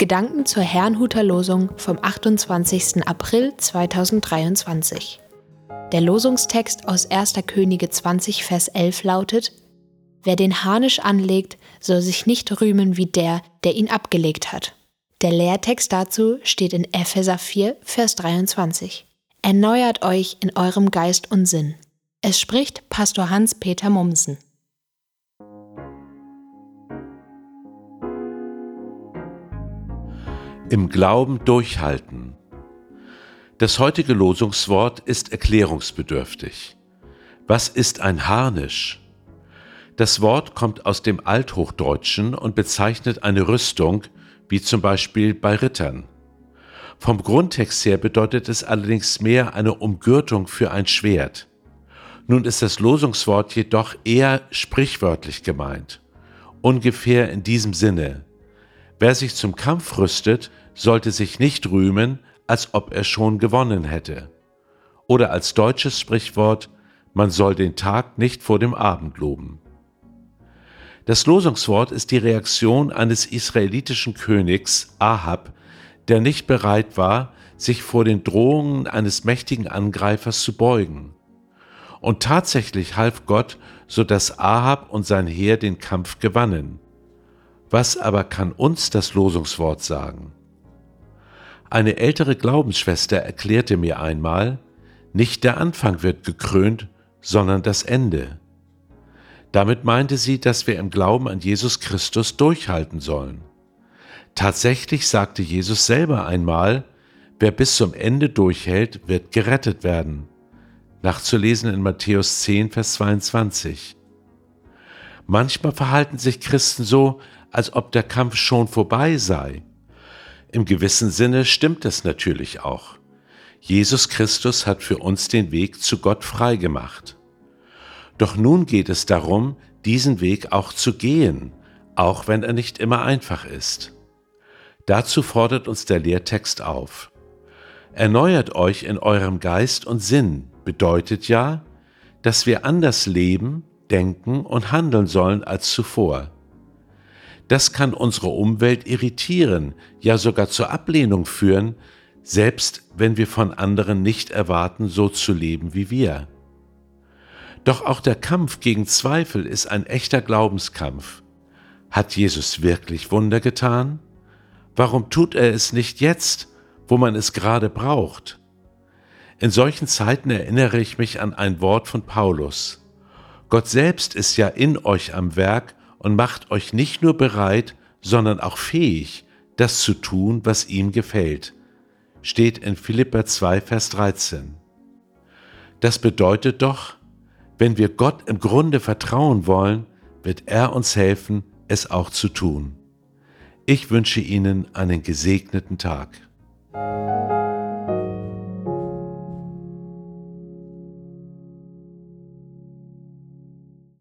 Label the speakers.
Speaker 1: Gedanken zur Herrnhuter Losung vom 28. April 2023. Der Losungstext aus 1. Könige 20, Vers 11 lautet: Wer den Harnisch anlegt, soll sich nicht rühmen wie der, der ihn abgelegt hat. Der Lehrtext dazu steht in Epheser 4, Vers 23. Erneuert euch in eurem Geist und Sinn. Es spricht Pastor Hans-Peter Mumsen.
Speaker 2: Im Glauben durchhalten. Das heutige Losungswort ist erklärungsbedürftig. Was ist ein Harnisch? Das Wort kommt aus dem Althochdeutschen und bezeichnet eine Rüstung, wie zum Beispiel bei Rittern. Vom Grundtext her bedeutet es allerdings mehr eine Umgürtung für ein Schwert. Nun ist das Losungswort jedoch eher sprichwörtlich gemeint. Ungefähr in diesem Sinne. Wer sich zum Kampf rüstet, sollte sich nicht rühmen, als ob er schon gewonnen hätte. Oder als deutsches Sprichwort, man soll den Tag nicht vor dem Abend loben. Das Losungswort ist die Reaktion eines israelitischen Königs Ahab, der nicht bereit war, sich vor den Drohungen eines mächtigen Angreifers zu beugen. Und tatsächlich half Gott, so dass Ahab und sein Heer den Kampf gewannen. Was aber kann uns das Losungswort sagen? Eine ältere Glaubensschwester erklärte mir einmal, nicht der Anfang wird gekrönt, sondern das Ende. Damit meinte sie, dass wir im Glauben an Jesus Christus durchhalten sollen. Tatsächlich sagte Jesus selber einmal, wer bis zum Ende durchhält, wird gerettet werden. Nachzulesen in Matthäus 10, Vers 22. Manchmal verhalten sich Christen so, als ob der Kampf schon vorbei sei. Im gewissen Sinne stimmt es natürlich auch. Jesus Christus hat für uns den Weg zu Gott freigemacht. Doch nun geht es darum, diesen Weg auch zu gehen, auch wenn er nicht immer einfach ist. Dazu fordert uns der Lehrtext auf. Erneuert euch in eurem Geist und Sinn bedeutet ja, dass wir anders leben, denken und handeln sollen als zuvor. Das kann unsere Umwelt irritieren, ja sogar zur Ablehnung führen, selbst wenn wir von anderen nicht erwarten, so zu leben wie wir. Doch auch der Kampf gegen Zweifel ist ein echter Glaubenskampf. Hat Jesus wirklich Wunder getan? Warum tut er es nicht jetzt, wo man es gerade braucht? In solchen Zeiten erinnere ich mich an ein Wort von Paulus. Gott selbst ist ja in euch am Werk und macht euch nicht nur bereit, sondern auch fähig, das zu tun, was ihm gefällt. Steht in Philippa 2, Vers 13. Das bedeutet doch, wenn wir Gott im Grunde vertrauen wollen, wird er uns helfen, es auch zu tun. Ich wünsche Ihnen einen gesegneten Tag.